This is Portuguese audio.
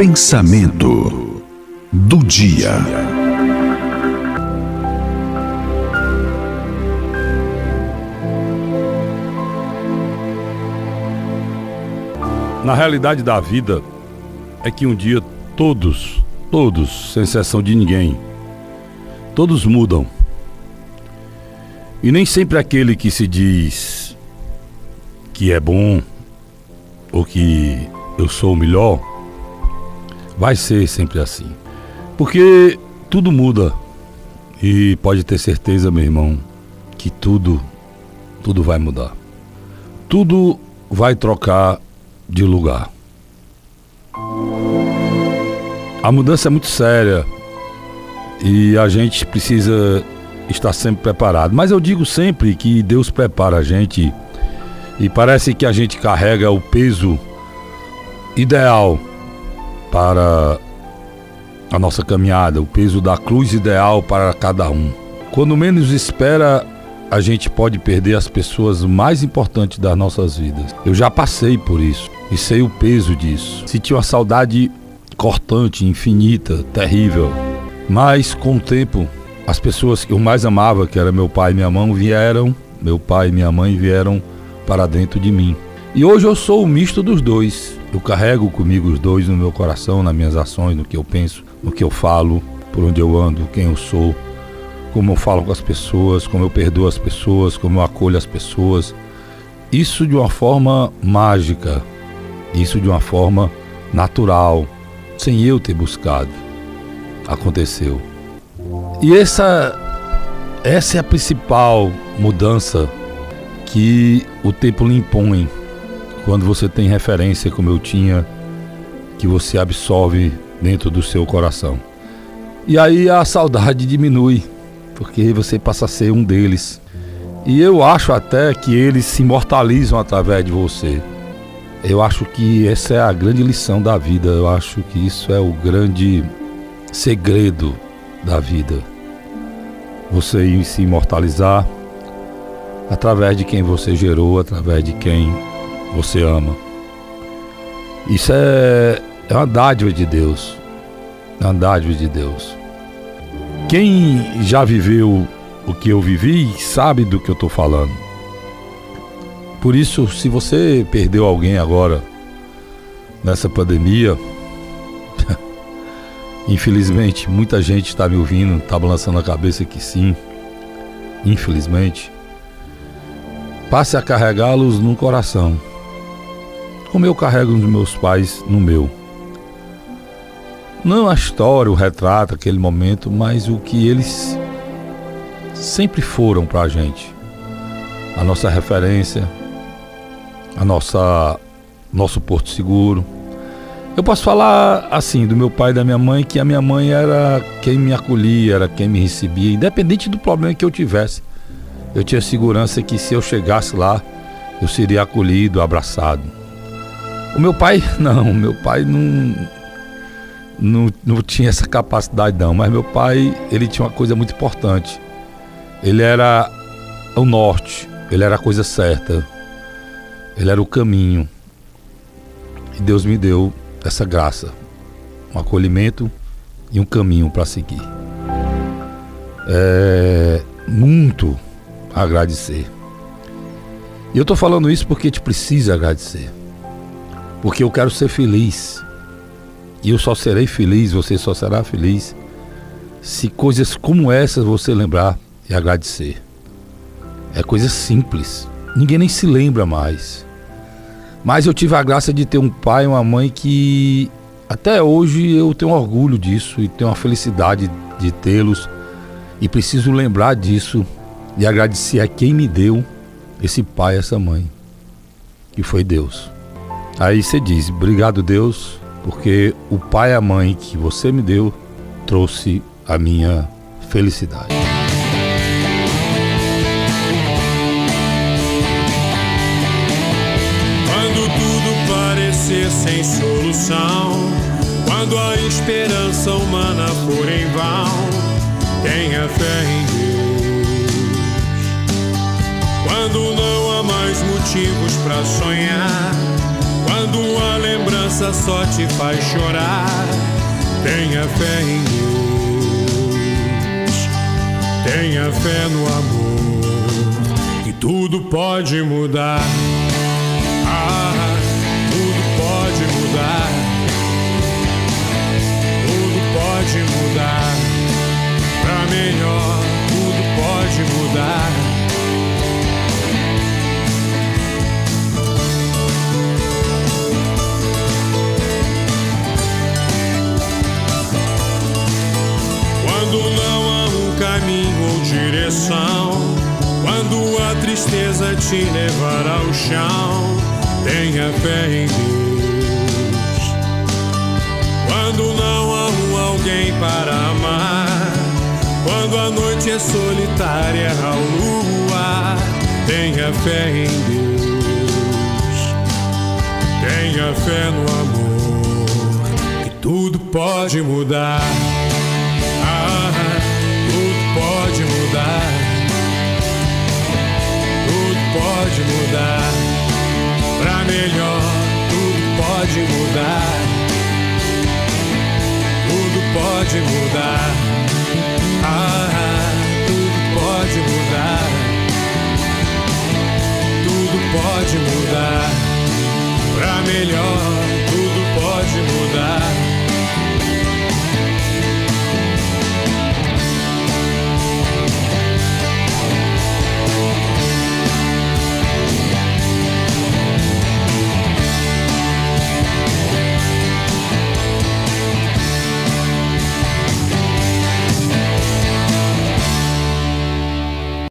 Pensamento do dia. Na realidade da vida é que um dia todos, todos, sem exceção de ninguém, todos mudam. E nem sempre aquele que se diz que é bom ou que eu sou o melhor vai ser sempre assim. Porque tudo muda. E pode ter certeza, meu irmão, que tudo, tudo vai mudar. Tudo vai trocar de lugar. A mudança é muito séria e a gente precisa estar sempre preparado. Mas eu digo sempre que Deus prepara a gente e parece que a gente carrega o peso ideal para a nossa caminhada, o peso da cruz ideal para cada um. Quando menos espera, a gente pode perder as pessoas mais importantes das nossas vidas. Eu já passei por isso e sei o peso disso. Senti uma saudade cortante, infinita, terrível. Mas com o tempo, as pessoas que eu mais amava, que era meu pai e minha mãe, vieram, meu pai e minha mãe vieram para dentro de mim. E hoje eu sou o misto dos dois. Eu carrego comigo os dois no meu coração, nas minhas ações, no que eu penso, no que eu falo, por onde eu ando, quem eu sou, como eu falo com as pessoas, como eu perdoo as pessoas, como eu acolho as pessoas. Isso de uma forma mágica, isso de uma forma natural, sem eu ter buscado. Aconteceu. E essa essa é a principal mudança que o tempo lhe impõe quando você tem referência como eu tinha, que você absorve dentro do seu coração. E aí a saudade diminui, porque você passa a ser um deles. E eu acho até que eles se imortalizam através de você. Eu acho que essa é a grande lição da vida. Eu acho que isso é o grande segredo da vida. Você se imortalizar através de quem você gerou, através de quem você ama. Isso é, é uma dádiva de Deus. É uma dádiva de Deus. Quem já viveu o que eu vivi sabe do que eu estou falando. Por isso, se você perdeu alguém agora nessa pandemia, infelizmente muita gente está me ouvindo, está balançando a cabeça que sim. Infelizmente, passe a carregá-los no coração como eu carrego os meus pais no meu. Não a história, o retrato, aquele momento, mas o que eles sempre foram para a gente. A nossa referência, a nossa nosso porto seguro. Eu posso falar assim do meu pai e da minha mãe que a minha mãe era quem me acolhia, era quem me recebia, independente do problema que eu tivesse. Eu tinha segurança que se eu chegasse lá, eu seria acolhido, abraçado. O meu pai, não, meu pai não, não, não tinha essa capacidade não, mas meu pai, ele tinha uma coisa muito importante. Ele era o norte, ele era a coisa certa. Ele era o caminho. E Deus me deu essa graça, um acolhimento e um caminho para seguir. É muito agradecer. E eu estou falando isso porque te precisa agradecer. Porque eu quero ser feliz. E eu só serei feliz, você só será feliz, se coisas como essas você lembrar e agradecer. É coisa simples. Ninguém nem se lembra mais. Mas eu tive a graça de ter um pai e uma mãe que até hoje eu tenho orgulho disso e tenho a felicidade de tê-los. E preciso lembrar disso e agradecer a quem me deu esse pai e essa mãe, que foi Deus. Aí você diz: Obrigado, Deus, porque o pai e a mãe que você me deu trouxe a minha felicidade. Quando tudo parecer sem solução, quando a esperança humana for em vão, tenha fé em Deus. Quando não há mais motivos para sonhar criança só te faz chorar. Tenha fé em Deus, tenha fé no amor, que tudo pode mudar. Ah, tudo pode mudar. Tudo pode mudar pra melhor. Caminho ou direção, quando a tristeza te levar ao chão, tenha fé em Deus. Quando não há alguém para amar, quando a noite é solitária ao luar, tenha fé em Deus. Tenha fé no amor, que tudo pode mudar. Pode mudar pra melhor. Tudo pode mudar. Tudo pode mudar. Ah, tudo pode mudar. Tudo pode mudar.